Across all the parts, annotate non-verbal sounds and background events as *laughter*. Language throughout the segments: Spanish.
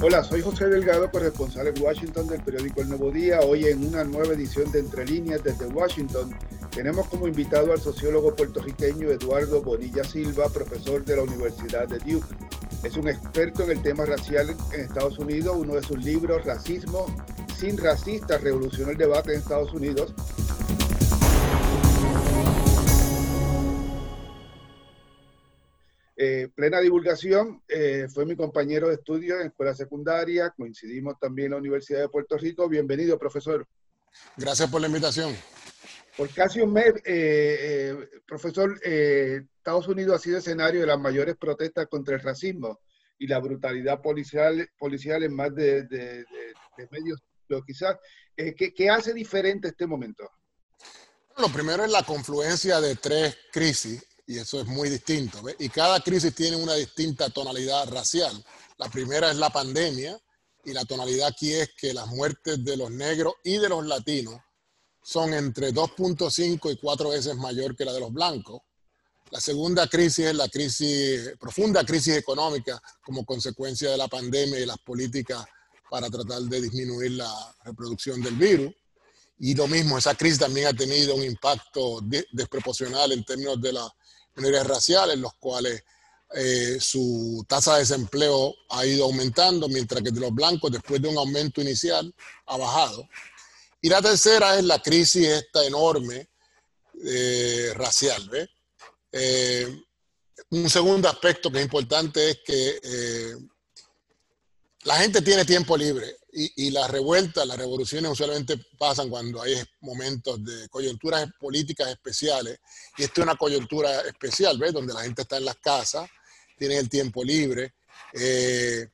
Hola, soy José Delgado, corresponsal en Washington del periódico El Nuevo Día. Hoy en una nueva edición de Entre Líneas desde Washington tenemos como invitado al sociólogo puertorriqueño Eduardo Bonilla Silva, profesor de la Universidad de Duke. Es un experto en el tema racial en Estados Unidos. Uno de sus libros, Racismo sin racistas, revolucionó el debate en Estados Unidos Eh, plena divulgación, eh, fue mi compañero de estudio en escuela secundaria, coincidimos también en la Universidad de Puerto Rico. Bienvenido, profesor. Gracias por la invitación. Por casi un mes, eh, profesor, Estados Unidos ha sido escenario de las mayores protestas contra el racismo y la brutalidad policial, policial en más de, de, de, medios, quizás. ¿qué, ¿Qué hace diferente este momento? Lo primero es la confluencia de tres crisis y eso es muy distinto. Y cada crisis tiene una distinta tonalidad racial. La primera es la pandemia y la tonalidad aquí es que las muertes de los negros y de los latinos son entre 2.5 y 4 veces mayor que la de los blancos. La segunda crisis es la crisis, profunda crisis económica como consecuencia de la pandemia y las políticas para tratar de disminuir la reproducción del virus. Y lo mismo, esa crisis también ha tenido un impacto desproporcional en términos de la minorías raciales, los cuales eh, su tasa de desempleo ha ido aumentando, mientras que de los blancos, después de un aumento inicial, ha bajado. Y la tercera es la crisis esta enorme eh, racial. Eh, un segundo aspecto que es importante es que la gente tiene tiempo libre y, las revueltas, las revoluciones usualmente pasan cuando hay momentos de coyunturas políticas especiales. Y esto es una coyuntura especial, ¿ves? Donde la gente está en las casas, tiene el tiempo libre. Eh,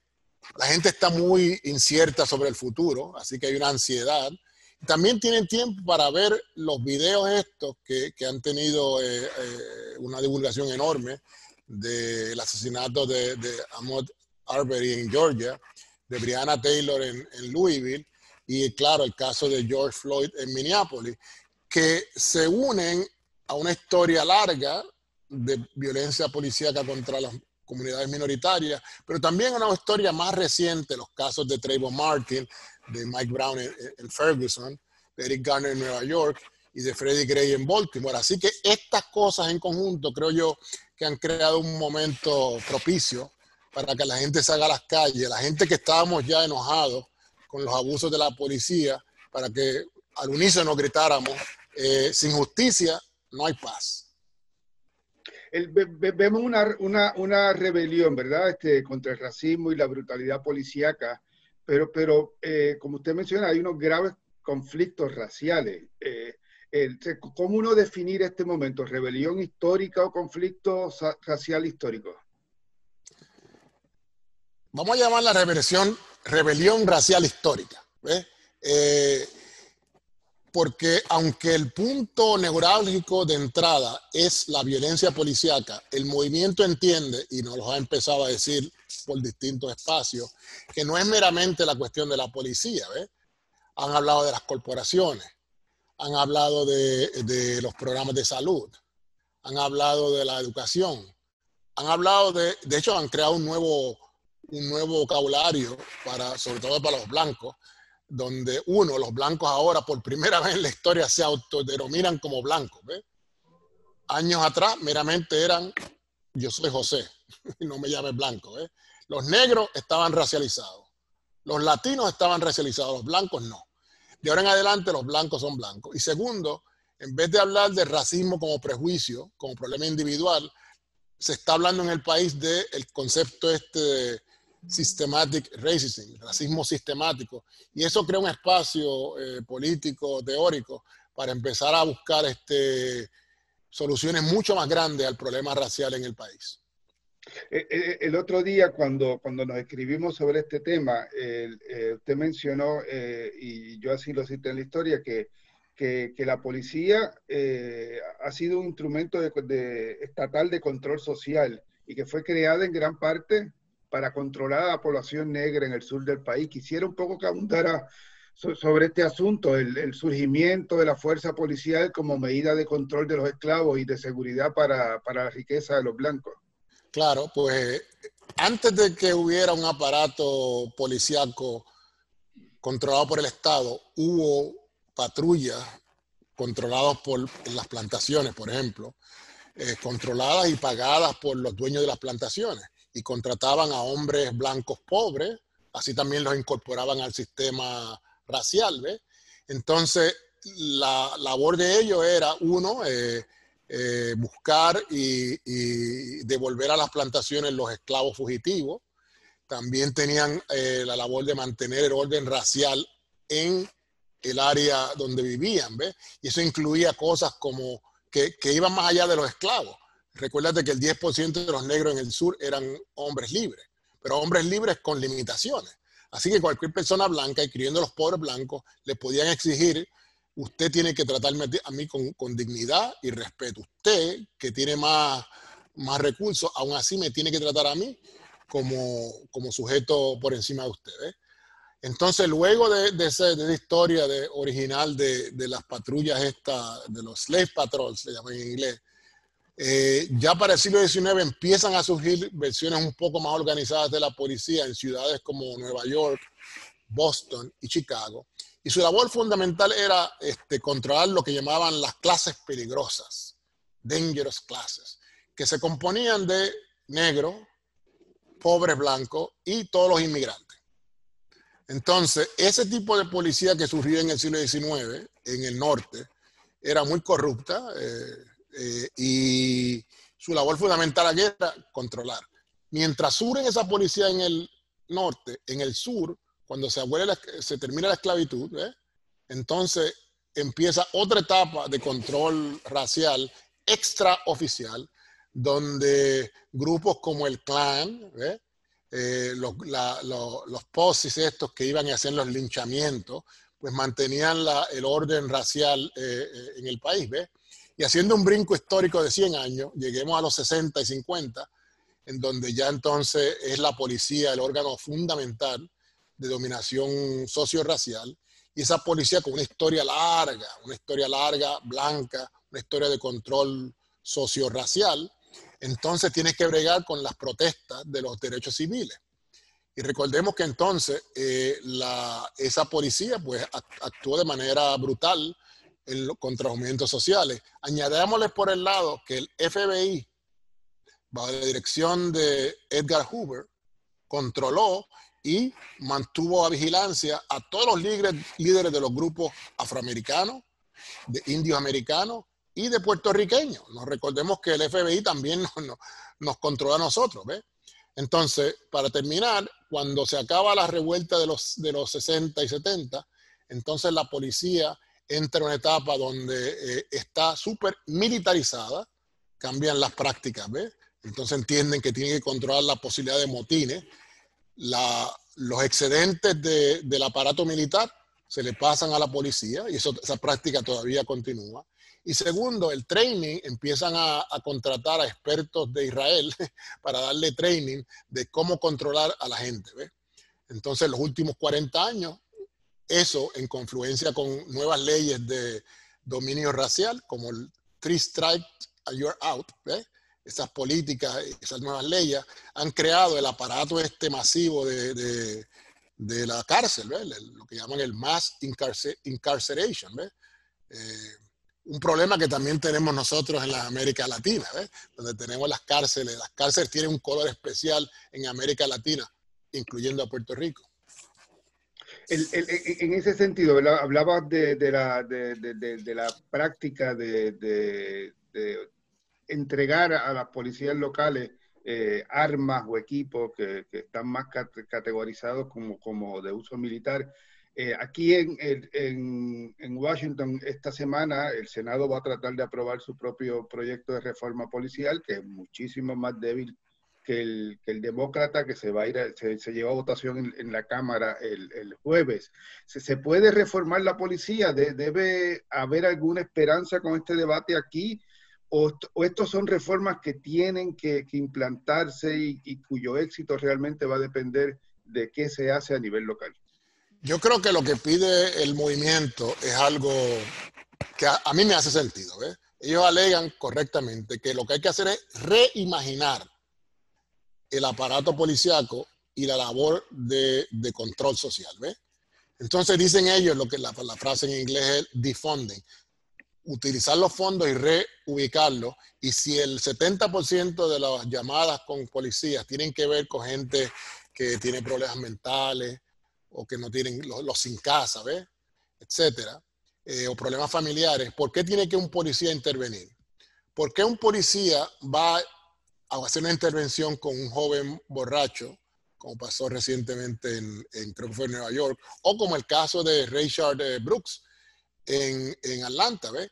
la gente está muy incierta sobre el futuro, así que hay una ansiedad. También tienen tiempo para ver los videos estos que, que han tenido eh, eh, una divulgación enorme del asesinato de, de Arbery en Georgia de Brianna Taylor en, Louisville y claro, el caso de George Floyd en Minneapolis, que se unen a una historia larga de violencia policíaca contra las comunidades minoritarias, pero también una historia más reciente, los casos de Trayvon Martin, de Mike Brown en, Ferguson, de Eric Garner en Nueva York y de Freddie Gray en Baltimore. Así que estas cosas en conjunto creo yo que han creado un momento propicio para que la gente salga a las calles, la gente que estábamos ya enojados con los abusos de la policía, para que al unísono gritáramos, eh, sin justicia no hay paz. vemos una, rebelión, ¿verdad? Este, contra el racismo y la brutalidad policíaca, pero, pero eh, como usted menciona, hay unos graves conflictos raciales. Eh, ¿Cómo uno definir este momento? ¿Rebelión histórica o conflicto racial histórico? Vamos a llamar la reversión, rebelión racial histórica. Eh, porque aunque el punto neurálgico de entrada es la violencia policíaca, el movimiento entiende, y nos lo ha empezado a decir por distintos espacios, que no es meramente la cuestión de la policía. Han hablado de las corporaciones, han hablado de, de los programas de salud, han hablado de la educación, han hablado de, de hecho, han creado un nuevo un nuevo vocabulario, para, sobre todo para los blancos, donde uno, los blancos ahora por primera *laughs* vez en la historia se autodenominan como blancos. Años atrás meramente eran, yo soy José, *laughs* no me llame blanco. Los negros estaban racializados, los latinos estaban racializados, los blancos no. De ahora en adelante los blancos son blancos. Y segundo, en vez de hablar de racismo como prejuicio, como problema individual, se está hablando en el país del concepto este de systematic racism, racismo sistemático. Y eso crea un espacio eh, político, teórico, para empezar a buscar este, soluciones mucho más grandes al problema racial en el país. Eh, eh, el otro día, cuando, cuando nos escribimos sobre este tema, usted mencionó, y yo así lo cité en la historia, que, que, la policía ha sido un instrumento de, estatal de control social y que fue creada en gran parte para controlar a la población negra en el sur del país. Quisiera un poco que abundara sobre este asunto, el, surgimiento de la fuerza policial como medida de control de los esclavos y de seguridad para, la riqueza de los blancos. Claro, pues antes de que hubiera un aparato policíaco controlado por el Estado, hubo patrullas controladas por las plantaciones, por ejemplo, eh, controladas y pagadas por los dueños de las plantaciones y contrataban a hombres blancos pobres, así también los incorporaban al sistema racial. ¿ves? Entonces, la labor de ellos era, uno, eh, eh, buscar y, devolver a las plantaciones los esclavos fugitivos. También tenían la labor de mantener el orden racial en el área donde vivían, ¿ves? Y eso incluía cosas como que, iban más allá de los esclavos. Recuérdate que el 10% de los negros en el sur eran hombres libres, pero hombres libres con limitaciones. Así que cualquier persona blanca, incluyendo los pobres blancos, le podían exigir, usted tiene que tratarme a mí con, dignidad y respeto. Usted, que tiene más, más recursos, aún así me tiene que tratar a mí como, como sujeto por encima de usted. Entonces, luego de, de, esa, historia de, original de, las patrullas esta, de los slave patrols, se llaman en inglés, eh, ya para el siglo XIX empiezan a surgir versiones un poco más organizadas de la policía en ciudades como Nueva York, Boston y Chicago. Y su labor fundamental era este, controlar lo que llamaban las clases peligrosas, dangerous classes, que se componían de negros, pobres blancos y todos los inmigrantes. Entonces, ese tipo de policía que surgió en el siglo XIX, en el norte, era muy corrupta eh, eh, y su labor fundamental aquí era controlar. Mientras suren esa policía en el norte, en el sur, cuando se, se termina la esclavitud, entonces empieza otra etapa de control racial extraoficial, donde grupos como el clan, ¿ves? Eh, los, los posis estos que iban a hacer los linchamientos, pues mantenían el orden racial eh, eh, en el país, ¿ves? Y haciendo un brinco histórico de 100 años, lleguemos a los 60 y 50, en donde ya entonces es la policía el órgano fundamental de dominación socio-racial, y esa policía con una historia larga, una historia larga, blanca, una historia de control socio-racial, entonces tienes que bregar con las protestas de los derechos civiles. Y recordemos que entonces eh, esa policía pues, actuó de manera brutal contra los movimientos sociales. Añadámosle por el lado que el FBI, bajo la dirección de Edgar Hoover, controló y mantuvo a vigilancia a todos los líderes, líderes de los grupos afroamericanos, de indios americanos y de puertorriqueños. Nos recordemos que el FBI también *laughs* nos, controla a nosotros, ¿ves? Entonces, para terminar, cuando se acaba la revuelta de los, de los 60 y 70, entonces la policía entra en una etapa donde eh, está súper militarizada, cambian las prácticas, ¿ves? Entonces entienden que tienen que controlar la posibilidad de motines. los excedentes del aparato militar se le pasan a la policía y esa práctica todavía continúa. Y segundo, el training, empiezan a, contratar a expertos de Israel *laughs* para darle training de cómo controlar a la gente. Entonces, los últimos 40 años, eso en confluencia con nuevas leyes de dominio racial, como el Three Strikes and You're Out, esas políticas, esas nuevas leyes, han creado el aparato este masivo de, la cárcel, lo que llaman el mass incarceration. Eh, un problema que también tenemos nosotros en la América Latina, donde tenemos las cárceles. Las cárceles tienen un color especial en América Latina, incluyendo a Puerto Rico. En ese sentido, hablabas de, la, de, la, práctica de, entregar a las policías locales eh, armas o equipos que, están más categorizados como, como de uso militar. Eh, aquí en, en, en, Washington esta semana el Senado va a tratar de aprobar su propio proyecto de reforma policial, que es muchísimo más débil que el, que el demócrata que se va a ir, se, se, lleva a votación en, la Cámara el, el jueves. ¿Se, ¿Se, puede reformar la policía? ¿Debe haber alguna esperanza con este debate aquí? ¿O, o estos son reformas que tienen que, que implantarse y, y cuyo éxito realmente va a depender de qué se hace a nivel local? Yo creo que lo que pide el movimiento es algo que a, mí me hace sentido. Ellos alegan correctamente que lo que hay que hacer es reimaginar el aparato policiaco y la labor de, control social. ¿ves? Entonces dicen ellos, lo que la, frase en inglés es defunding, utilizar los fondos y reubicarlos. Y si el 70% de las llamadas con policías tienen que ver con gente que tiene problemas mentales o que no tienen los, sin casa, ¿ves? etcétera, eh, o problemas familiares, ¿por qué tiene que un policía intervenir? ¿Por qué un policía va a hacer una intervención con un joven borracho, como pasó recientemente en, en en Nueva York, o como el caso de Richard eh, Brooks en, en Atlanta, ¿ves?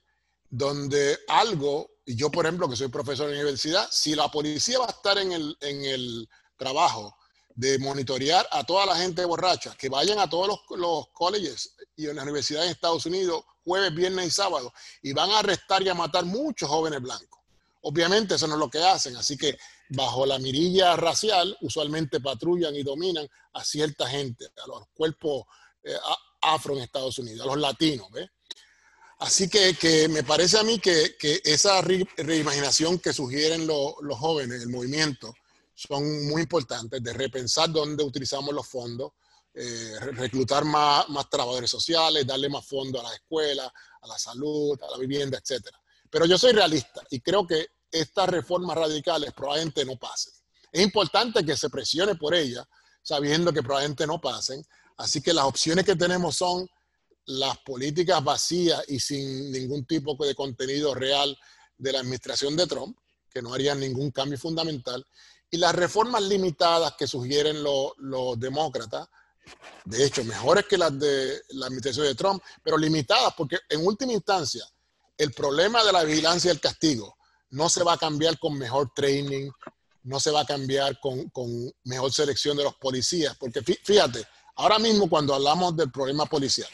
Donde algo, y yo por ejemplo que soy profesor de universidad, si la policía va a estar en el, en el trabajo de monitorear a toda la gente borracha, que vayan a todos los, los colleges y en las universidades en Estados Unidos jueves, viernes y sábado y van a arrestar y a matar muchos jóvenes blancos. Obviamente eso no es lo que hacen, así que bajo la mirilla racial usualmente patrullan y dominan a cierta gente, a los cuerpos eh, afro en Estados Unidos, a los latinos. Así que, me parece a mí que, esa reimaginación que sugieren los jóvenes, el movimiento, son muy importantes, de repensar dónde utilizamos los fondos, eh, reclutar más, trabajadores sociales, darle más fondos a las escuelas, a la salud, a la vivienda, etc. Pero yo soy realista y creo que estas reformas radicales probablemente no pasen. Es importante que se presione por ellas, sabiendo que probablemente no pasen. Así que las opciones que tenemos son las políticas vacías y sin ningún tipo de contenido real de la administración de Trump, que no harían ningún cambio fundamental, y las reformas limitadas que sugieren los, demócratas, de hecho, mejores que las de la administración de Trump, pero limitadas porque en última instancia el problema de la vigilancia y el castigo no se va a cambiar con mejor training, no se va a cambiar con, mejor selección de los policías, porque fíjate, ahora mismo cuando hablamos del problema policial,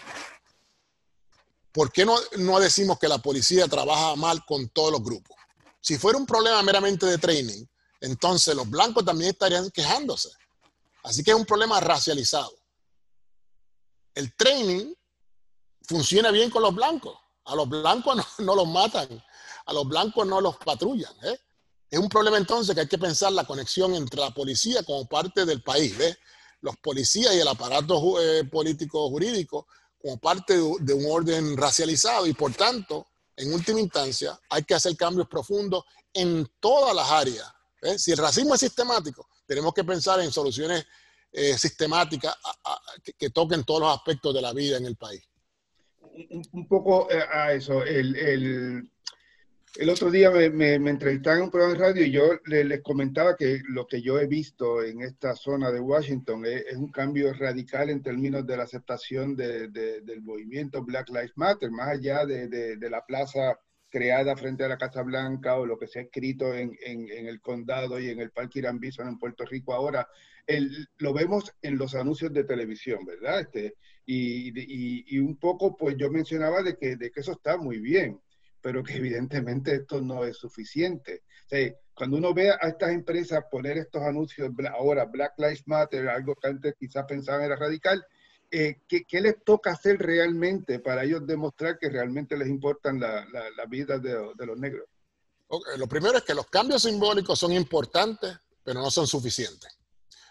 ¿por qué no, no decimos que la policía trabaja mal con todos los grupos? Si fuera un problema meramente de training, entonces los blancos también estarían quejándose. Así que es un problema racializado. El training funciona bien con los blancos. A los blancos no, los matan, a los blancos no los patrullan. ¿eh? Es un problema entonces que hay que pensar la conexión entre la policía como parte del país. Los policías y el aparato eh, político jurídico como parte de un orden racializado y por tanto, en última instancia, hay que hacer cambios profundos en todas las áreas. Si el racismo es sistemático, tenemos que pensar en soluciones eh, sistemáticas que, toquen todos los aspectos de la vida en el país. Un, poco eh, a eso. El, el, el otro día me, me, en un programa de radio y yo les, comentaba que lo que yo he visto en esta zona de Washington es, un cambio radical en términos de la aceptación de, del movimiento Black Lives Matter, más allá de, de la plaza creada frente a la Casa Blanca o lo que se ha escrito en, en, el condado y en el Parque Irán Bison en Puerto Rico ahora, el, lo vemos en los anuncios de televisión, ¿verdad? Este, y, un poco, pues yo mencionaba de que, eso está muy bien, pero que evidentemente esto no es suficiente. O sea, cuando uno ve a estas empresas poner estos anuncios, ahora Black Lives Matter, algo que antes quizás pensaban era radical, eh, ¿qué, les toca hacer realmente para ellos demostrar que realmente les importan la, la, vida de, los negros? Lo primero es que los cambios simbólicos son importantes, pero no son suficientes.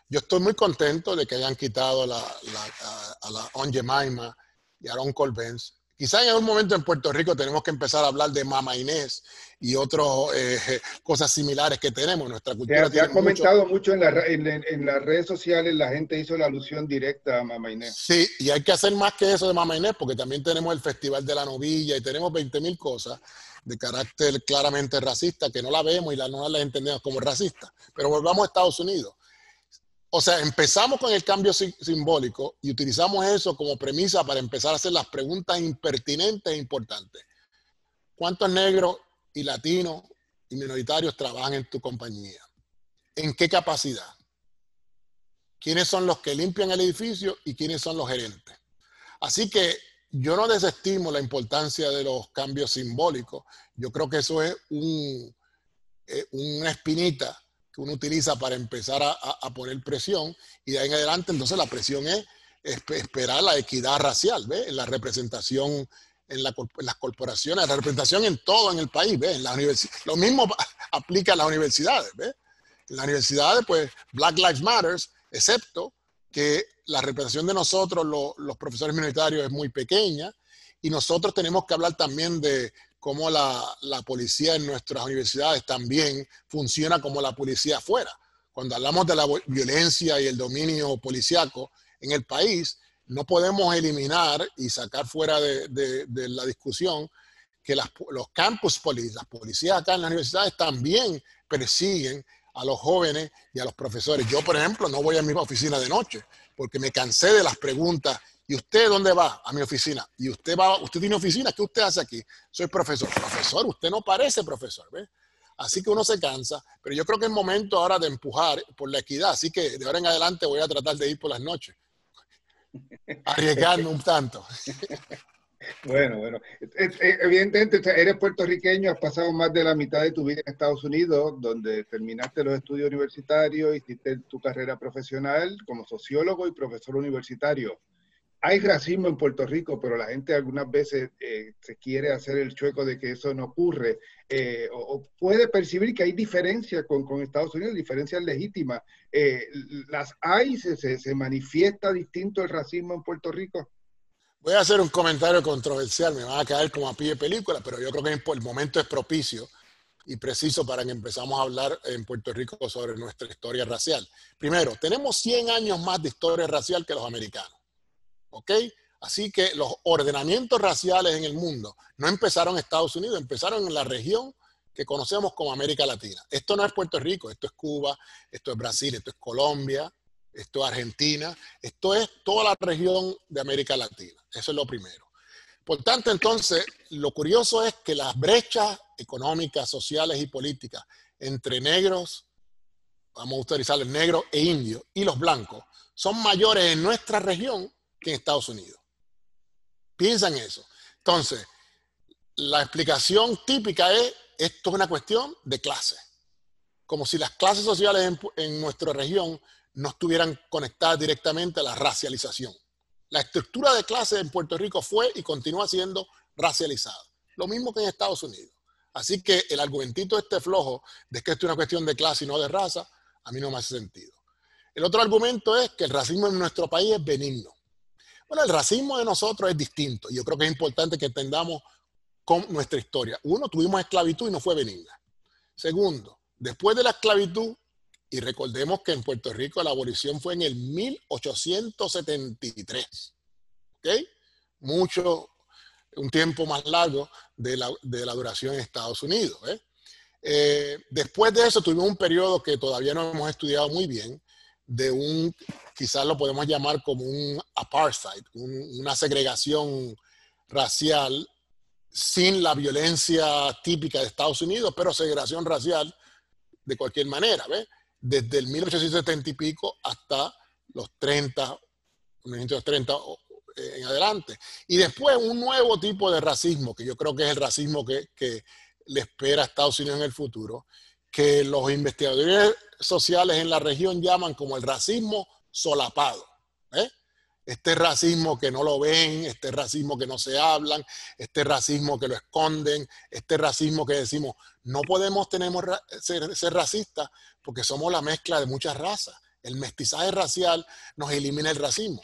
Yo estoy muy contento de que hayan quitado la, a, la On Jemima y a Aaron Colbens Quizá en algún momento en Puerto Rico tenemos que empezar a hablar de Mama Inés y otras eh, *laughs* cosas similares que tenemos. Nuestra cultura. Se, ha comentado mucho, en, las redes sociales, la gente hizo la alusión directa a Mama Inés. Sí, y hay que hacer más que eso de Mama Inés, porque también tenemos el Festival de la Novilla y tenemos 20 mil cosas de carácter claramente racista que no la vemos y la, no las entendemos como racistas. Pero volvamos a Estados Unidos. O sea, empezamos con el cambio simbólico y utilizamos eso como premisa para empezar a hacer las preguntas impertinentes e importantes. ¿Cuántos negros y latinos y minoritarios trabajan en tu compañía? ¿En qué capacidad? ¿Quiénes son los que limpian el edificio y quiénes son los gerentes? Así que yo no desestimo la importancia de los cambios simbólicos. Yo creo que eso es un, una espinita uno utiliza para empezar a, poner presión y de ahí en adelante entonces la presión es esperar la equidad racial, ¿ves? La representación en, las corporaciones, la representación en todo en el país, ¿ves? En la Lo mismo *laughs* aplica a las universidades, ¿ves? En las universidades, pues, Black Lives Matters, excepto que la representación de nosotros, los profesores minoritarios, es muy pequeña y nosotros tenemos que hablar también de cómo la, policía en nuestras universidades también funciona como la policía afuera. Cuando hablamos de la violencia y el dominio policiaco en el país, no podemos eliminar y sacar fuera de, la discusión que los campus police, las policías acá en las universidades también persiguen a los jóvenes y a los profesores. Yo, por ejemplo, no voy a mi oficina de noche porque me cansé de las preguntas. ¿Y usted dónde va? A mi oficina. ¿Y usted va? ¿Usted tiene oficina? ¿Qué usted hace aquí? Soy profesor. Profesor, usted no parece profesor. ¿ve? Así que uno se cansa, pero yo creo que es momento ahora de empujar por la equidad. Así que de ahora en adelante voy a tratar de ir por las noches. Arriesgarme un tanto. *laughs* Bueno, bueno. Evidentemente, eres puertorriqueño, has pasado más de la mitad de tu vida en Estados Unidos, donde terminaste los estudios universitarios, hiciste tu carrera profesional como sociólogo y profesor universitario. Hay racismo en Puerto Rico, pero la gente algunas veces eh, se quiere hacer el chueco de que eso no ocurre, eh, o, puede percibir que hay diferencias con, Estados Unidos, diferencias legítimas. Eh, ¿Las hay? Se, manifiesta distinto el racismo en Puerto Rico? Voy a hacer un comentario controversial, me va a caer como a pie de película, pero yo creo que el momento es propicio y preciso para que empezamos a hablar en Puerto Rico sobre nuestra historia racial. Primero, tenemos 100 años más de historia racial que los americanos. ¿Ok? Así que los ordenamientos raciales en el mundo no empezaron en Estados Unidos, empezaron en la región que conocemos como América Latina. Esto no es Puerto Rico, esto es Cuba, esto es Brasil, esto es Colombia, esto es Argentina, esto es toda la región de América Latina. Eso es lo primero. Por tanto, entonces, lo curioso es que las brechas económicas, sociales y políticas entre negros, vamos a utilizar el negro e indio, y los blancos, son mayores en nuestra región que en Estados Unidos. Piensa en eso. Entonces, la explicación típica es, esto es una cuestión de clase. Como si las clases sociales en, en nuestra región no estuvieran conectadas directamente a la racialización. La estructura de clase en Puerto Rico fue y continúa siendo racializada. Lo mismo que en Estados Unidos. Así que el argumentito este flojo de que esto es una cuestión de clase y no de raza, a mí no me hace sentido. El otro argumento es que el racismo en nuestro país es benigno. Bueno, el racismo de nosotros es distinto. Yo creo que es importante que entendamos con nuestra historia. Uno, tuvimos esclavitud y no fue benigna. Segundo, después de la esclavitud y recordemos que en Puerto Rico la abolición fue en el 1873. ¿Ok? Mucho, un tiempo más largo de la, duración en Estados Unidos. ¿eh? Eh, después de eso tuvimos un periodo que todavía no hemos estudiado muy bien, de un, quizás lo podemos llamar como un apartheid, una segregación racial sin la violencia típica de Estados Unidos, pero segregación racial de cualquier manera. ¿ves? desde el 1870 y pico hasta los 30, 1930 en adelante. Y después un nuevo tipo de racismo, que yo creo que es el racismo que, que le espera a Estados Unidos en el futuro, que los investigadores sociales en la región llaman como el racismo solapado. ¿eh? Este racismo que no lo ven, este racismo que no se hablan, este racismo que lo esconden, este racismo que decimos, no podemos tenemos, ser, ser racistas porque somos la mezcla de muchas razas. El mestizaje racial nos elimina el racismo,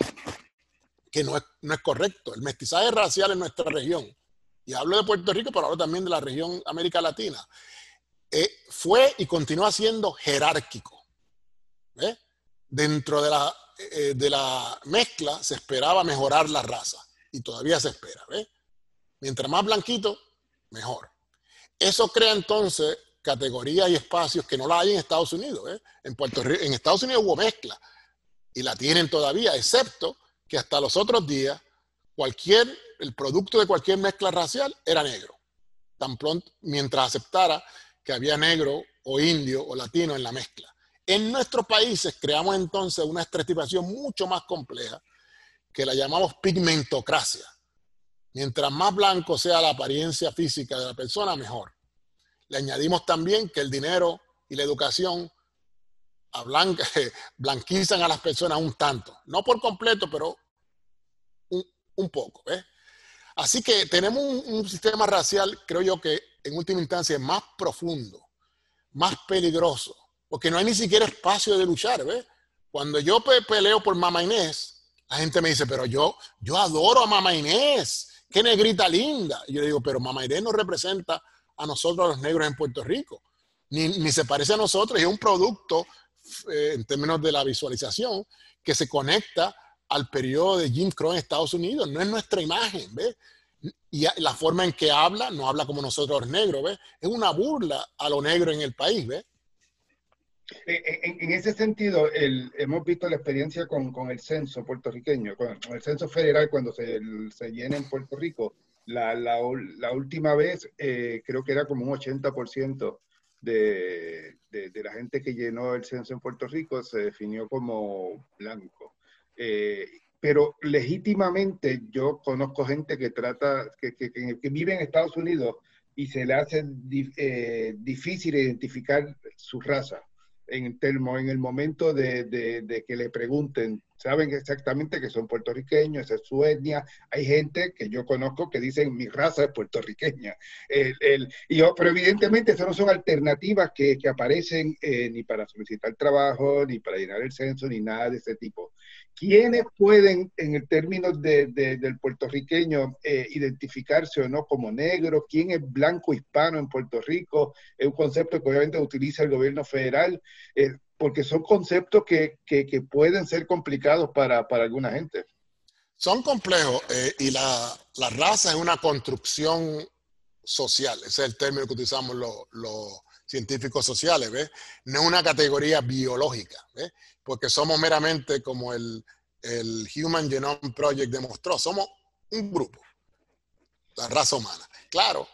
que no es, no es correcto. El mestizaje racial en nuestra región, y hablo de Puerto Rico, pero hablo también de la región América Latina, eh, fue y continúa siendo jerárquico. Dentro de la eh, de la mezcla se esperaba mejorar la raza y todavía se espera. Mientras más blanquito, mejor. Eso crea entonces categorías y espacios que no la hay en Estados Unidos. En, Puerto Rico, en Estados Unidos hubo mezcla y la tienen todavía, excepto que hasta los otros días cualquier, el producto de cualquier mezcla racial era negro. Tan pronto, mientras aceptara que había negro o indio o latino en la mezcla. En nuestros países creamos entonces una estratificación mucho más compleja que la llamamos pigmentocracia. Mientras más blanco sea la apariencia física de la persona, mejor. Le añadimos también que el dinero y la educación *laughs* blanquizan a las personas un tanto. No por completo, pero un, poco. Así que tenemos un sistema racial, creo yo, que en última instancia es más profundo, más peligroso porque no hay ni siquiera espacio de luchar, ¿ves? Cuando yo peleo por Mama Inés, la gente me dice, pero yo, yo adoro a Mama Inés, qué negrita linda. Y yo digo, pero Mama Inés no representa a nosotros los negros en Puerto Rico, ni, ni se parece a nosotros, es un producto eh, en términos de la visualización que se conecta al periodo de Jim Crow en Estados Unidos, no es nuestra imagen, ¿ves? Y la forma en que habla, no habla como nosotros los negros, ¿ves? Es una burla a lo negro en el país, ¿ves? En, ese sentido, hemos visto la experiencia con, el censo puertorriqueño, con, el censo federal cuando se, llena en Puerto Rico. La, última vez eh, creo que era como un 80% de, la gente que llenó el censo en Puerto Rico se definió como blanco. Eh, pero legítimamente yo conozco gente que trata, que, vive en Estados Unidos y se le hace eh, difícil identificar su raza en, en el momento de, de, que le pregunten, saben exactamente que son puertorriqueños, esa es su etnia. Hay gente que yo conozco que dicen mi raza es puertorriqueña. El, y pero evidentemente esas no son alternativas que, que aparecen eh, ni para solicitar trabajo, ni para llenar el censo, ni nada de ese tipo. ¿Quiénes pueden, en el término de, del puertorriqueño, eh, identificarse o no como negro? ¿Quién es blanco hispano en Puerto Rico? Es un concepto que obviamente utiliza el gobierno federal, eh, porque son conceptos que, pueden ser complicados para, para alguna gente. Son complejos eh, y la, raza es una construcción social, ese es el término que utilizamos los, científicos sociales, ¿ves? No es una categoría biológica, ¿ves? Porque somos meramente como el, el Human Genome Project demostró, somos un grupo, la raza humana. Claro,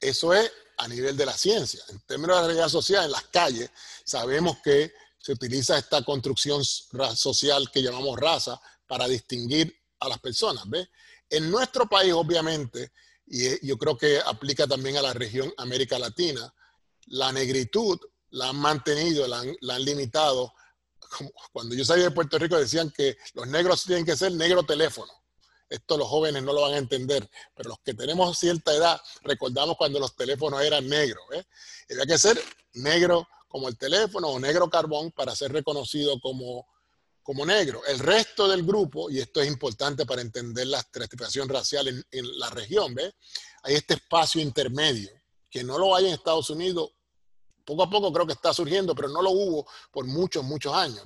eso es a nivel de la ciencia. En términos de la realidad social, en las calles, sabemos que se utiliza esta construcción social que llamamos raza para distinguir a las personas. ¿ves? En nuestro país, obviamente, y yo creo que aplica también a la región América Latina, la negritud la han mantenido, la han limitado cuando yo salí de Puerto Rico decían que los negros tienen que ser negro teléfono. Esto los jóvenes no lo van a entender, pero los que tenemos cierta edad recordamos cuando los teléfonos eran negros. ¿eh? Había que ser negro como el teléfono o negro carbón para ser reconocido como, como negro. El resto del grupo, y esto es importante para entender la estratificación racial en, en la región, ¿ves? hay este espacio intermedio que no lo hay en Estados Unidos poco a poco creo que está surgiendo, pero no lo hubo por muchos, muchos años.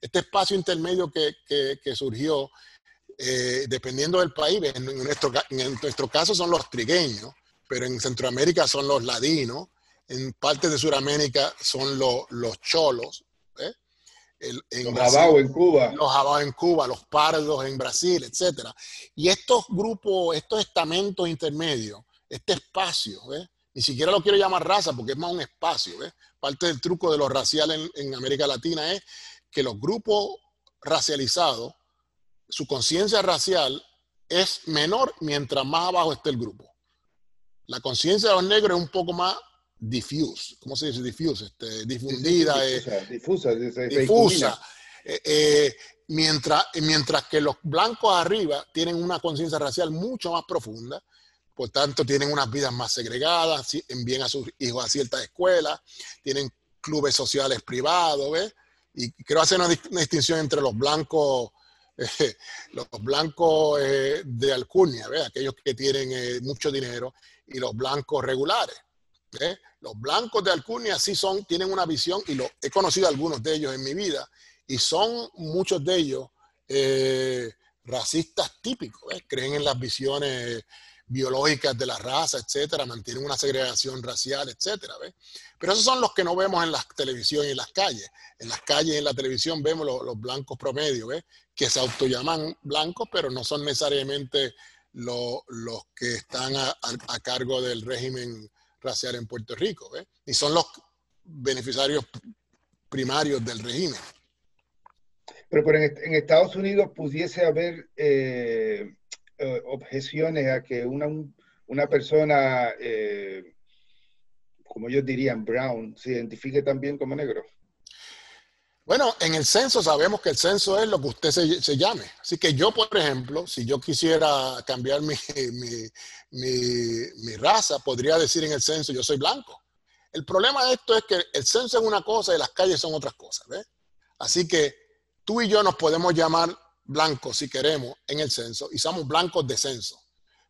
Este espacio intermedio que, que, surgió, eh, dependiendo del país, en nuestro, en nuestro caso son los trigueños, pero en Centroamérica son los ladinos, en partes de Sudamérica son los, los cholos. El, en los Brasil, en Cuba. Los en Cuba, los pardos en Brasil, etc. Y estos grupos, estos estamentos intermedios, este espacio, ¿ves? Ni siquiera lo quiero llamar raza porque es más un espacio. Parte del truco de lo racial en, América Latina es que los grupos racializados, su conciencia racial es menor mientras más abajo esté el grupo. La conciencia de los negros es un poco más diffuse, ¿cómo se dice diffuse? Este, difundida. difusa, difusa. Eh, eh, mientras, mientras que los blancos arriba tienen una conciencia racial mucho más profunda por tanto tienen unas vidas más segregadas, envían a sus hijos a ciertas escuelas, tienen clubes sociales privados, ¿ves? Y quiero hacer una, distinción entre los blancos, *laughs* eh, los blancos eh, de alcurnia, ¿ves? Aquellos que tienen eh, mucho dinero, y los blancos regulares. ¿ves? Los blancos de alcurnia sí son, tienen una visión, y lo, he conocido algunos de ellos en mi vida, y son muchos de ellos racistas típicos, ¿ves? creen en las visiones biológicas de la raza, etcétera, mantienen una segregación racial, etcétera. ¿ves? Pero esos son los que no vemos en la televisión y en las calles. En las calles y en la televisión vemos los, blancos promedio, ¿ves? que se autollaman blancos, pero no son necesariamente los que están a, cargo del régimen racial en Puerto Rico, ¿ves? ni son los beneficiarios primarios del régimen. Pero, en, Estados Unidos pudiese haber eh, eh, objeciones a que una, una persona, eh, como ellos dirían, brown, se identifique también como negro? Bueno, en el censo sabemos que el censo es lo que usted se, llame. Así que yo, por ejemplo, si yo quisiera cambiar *laughs* mi, mi, mi, raza, podría decir en el censo yo soy blanco. El problema de esto es que el censo es una cosa y las calles son otras cosas. Así que tú y yo nos podemos llamar blancos si queremos en el censo y somos blancos de censo.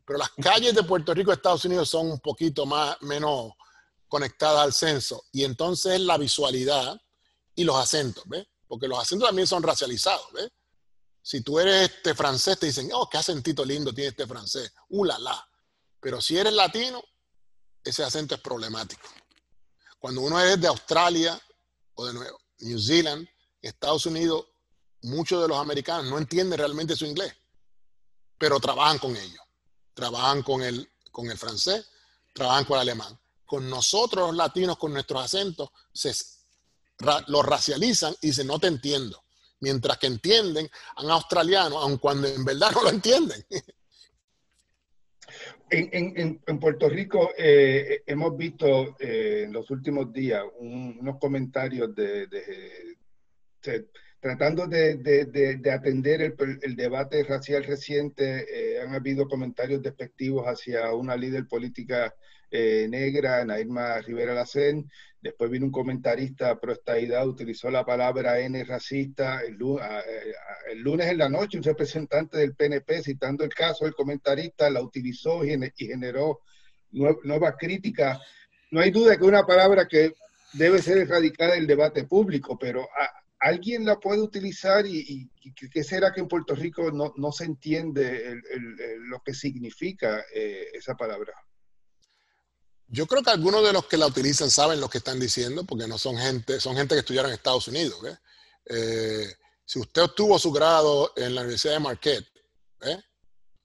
Pero las calles de Puerto Rico Estados Unidos son un poquito más, menos conectadas al censo. Y entonces la visualidad y los acentos, ¿ves? Porque los acentos también son racializados, ¿ves? Si tú eres este francés, te dicen, oh, qué acentito lindo tiene este francés. Uh. Pero si eres latino, ese acento es problemático. Cuando uno es de Australia o de New Zealand, Estados Unidos, muchos de los americanos no entienden realmente su inglés, pero trabajan con ellos. Trabajan con el, con el francés, trabajan con el alemán. Con nosotros los latinos, con nuestros acentos, se, lo racializan y dicen, no te entiendo. Mientras que entienden a un australiano, aun cuando en verdad *laughs* no lo entienden. En, Puerto Rico eh, hemos visto eh, en los últimos días unos comentarios de, tratando de, atender el, debate racial reciente. Eh, han habido comentarios despectivos hacia una líder política negra, Nairma Rivera Lacén. Después vino un comentarista pro estaidad, utilizó la palabra N racista. El, lunes en la noche, un representante del PNP, citando el caso del comentarista, la utilizó y, generó nuevas críticas. No hay duda que una palabra que debe ser erradicada del debate público, pero alguien la puede utilizar y, ¿qué será que en Puerto Rico no, se entiende lo que significa eh, esa palabra? Yo creo que algunos de los que la utilizan saben lo que están diciendo, porque no son gente, son gente que estudiaron en Estados Unidos. Eh, si usted obtuvo su grado en la Universidad de Marquette,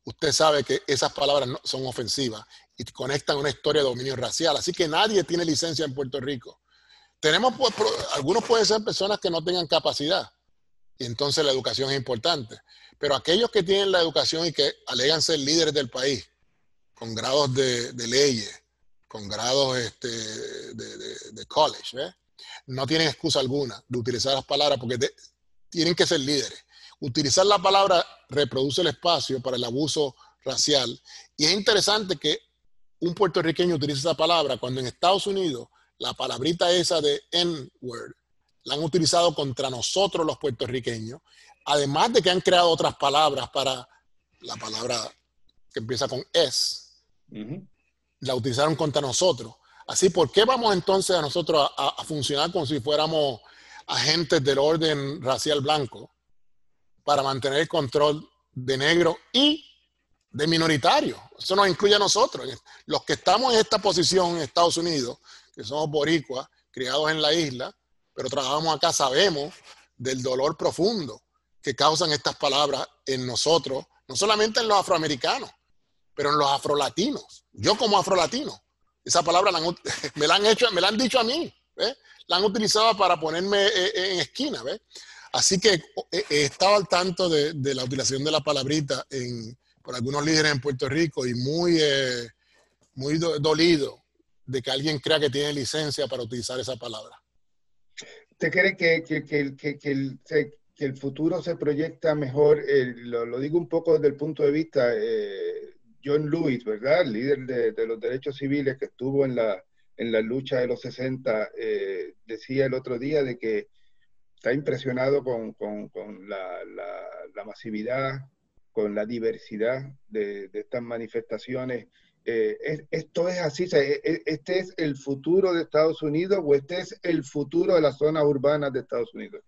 usted sabe que esas palabras no, son ofensivas y conectan una historia de dominio racial. Así que nadie tiene licencia en Puerto Rico. Tenemos, pues, algunos pueden ser personas que no tengan capacidad, y entonces la educación es importante. Pero aquellos que tienen la educación y que alegan ser líderes del país, con grados de, leyes, con grados este, de, college, no tienen excusa alguna de utilizar las palabras porque tienen que ser líderes. Utilizar la palabra reproduce el espacio para el abuso racial. Y es interesante que un puertorriqueño utilice esa palabra cuando en Estados Unidos la palabrita esa de N-word la han utilizado contra nosotros los puertorriqueños, además de que han creado otras palabras para la palabra que empieza con S la utilizaron contra nosotros. Así, ¿por qué vamos entonces a nosotros a, funcionar como si fuéramos agentes del orden racial blanco para mantener el control de negro y de minoritario? Eso nos incluye a nosotros. Los que estamos en esta posición en Estados Unidos, que somos boricuas, criados en la isla, pero trabajamos acá, sabemos del dolor profundo que causan estas palabras en nosotros, no solamente en los afroamericanos, pero en los afrolatinos. Yo como afrolatino, esa palabra *laughs* me la han hecho, me la han dicho a mí, la han utilizado para ponerme eh, eh, en esquina. Así que eh, he estado al tanto de, la utilización de la palabrita por algunos líderes en Puerto Rico y muy, muy dolido de que alguien crea que tiene licencia para utilizar esa palabra. ¿Usted cree que, el, el, futuro se proyecta mejor? Lo, digo un poco desde el punto de vista John Lewis, ¿verdad? El líder de, los derechos civiles que estuvo en la, en la lucha de los 60, eh, decía el otro día de que está impresionado con, la, masividad, con la diversidad de, estas manifestaciones. Eh, ¿Esto es así? ¿e, e, ¿Este es el futuro de Estados Unidos o este es el futuro de las zonas urbanas de Estados Unidos?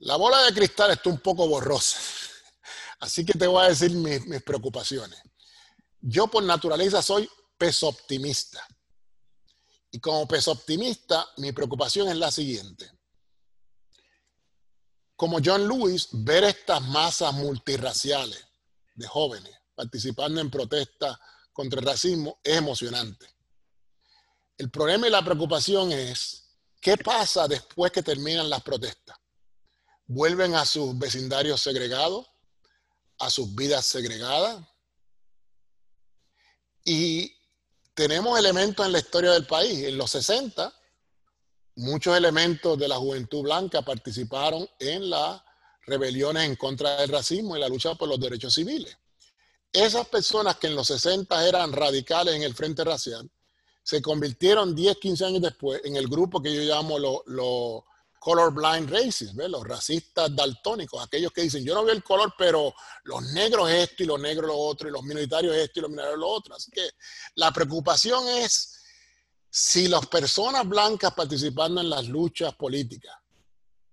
La bola de cristal está un poco borrosa. Así que te voy a decir mis, preocupaciones. Yo por naturaleza soy peso optimista. Y como peso optimista, mi preocupación es la siguiente. Como John Lewis, ver estas masas multirraciales de jóvenes participando en protestas contra el racismo es emocionante. El problema y la preocupación es, ¿qué pasa después que terminan las protestas? ¿Vuelven a sus vecindarios segregados? a sus vidas segregadas. Y tenemos elementos en la historia del país. En los 60, muchos elementos de la juventud blanca participaron en las rebeliones en contra del racismo y la lucha por los derechos civiles. Esas personas que en los 60 eran radicales en el frente racial, se convirtieron 10, 15 años después en el grupo que yo llamo los lo colorblind racists, los racistas daltónicos, aquellos que dicen, yo no veo el color, pero los negros esto y los negros lo otro, y los minoritarios esto y los minoritarios lo otro. Así que la preocupación es si las personas blancas participando en las luchas políticas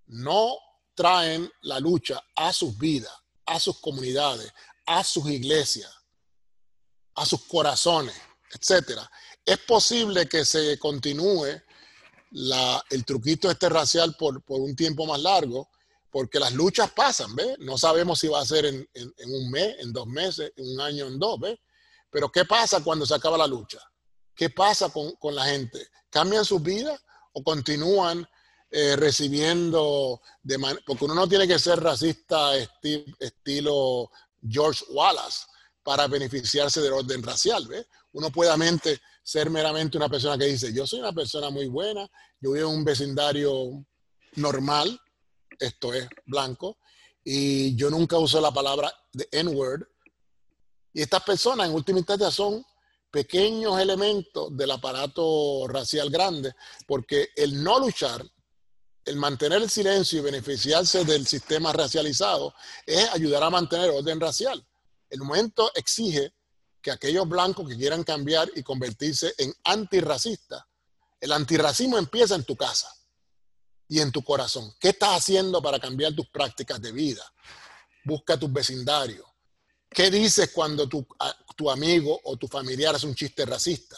no traen la lucha a sus vidas, a sus comunidades, a sus iglesias, a sus corazones, etcétera, es posible que se continúe el truquito este racial por, un tiempo más largo, porque las luchas pasan, ¿ves? No sabemos si va a ser en, un mes, en dos meses, en un año, en dos, ¿ves? Pero ¿qué pasa cuando se acaba la lucha? ¿Qué pasa con, la gente? ¿Cambian sus vidas o continúan eh, recibiendo, de porque uno no tiene que ser racista estilo George Wallace para beneficiarse del orden racial, ¿ves? Uno puede mente ser meramente una persona que dice, yo soy una persona muy buena, yo vivo en un vecindario normal, esto es blanco, y yo nunca uso la palabra de N-word. Y estas personas en última instancia son pequeños elementos del aparato racial grande, porque el no luchar, el mantener el silencio y beneficiarse del sistema racializado es ayudar a mantener orden racial. El momento exige que aquellos blancos que quieran cambiar y convertirse en antirracistas, el antirracismo empieza en tu casa y en tu corazón. ¿Qué estás haciendo para cambiar tus prácticas de vida? Busca tus vecindarios. ¿Qué dices cuando tu, tu amigo o tu familiar hace un chiste racista?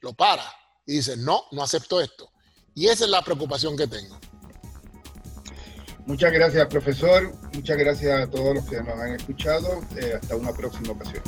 Lo para y dices, no, no acepto esto. Y esa es la preocupación que tengo. Muchas gracias, profesor. Muchas gracias a todos los que nos han escuchado. Eh, hasta una próxima ocasión.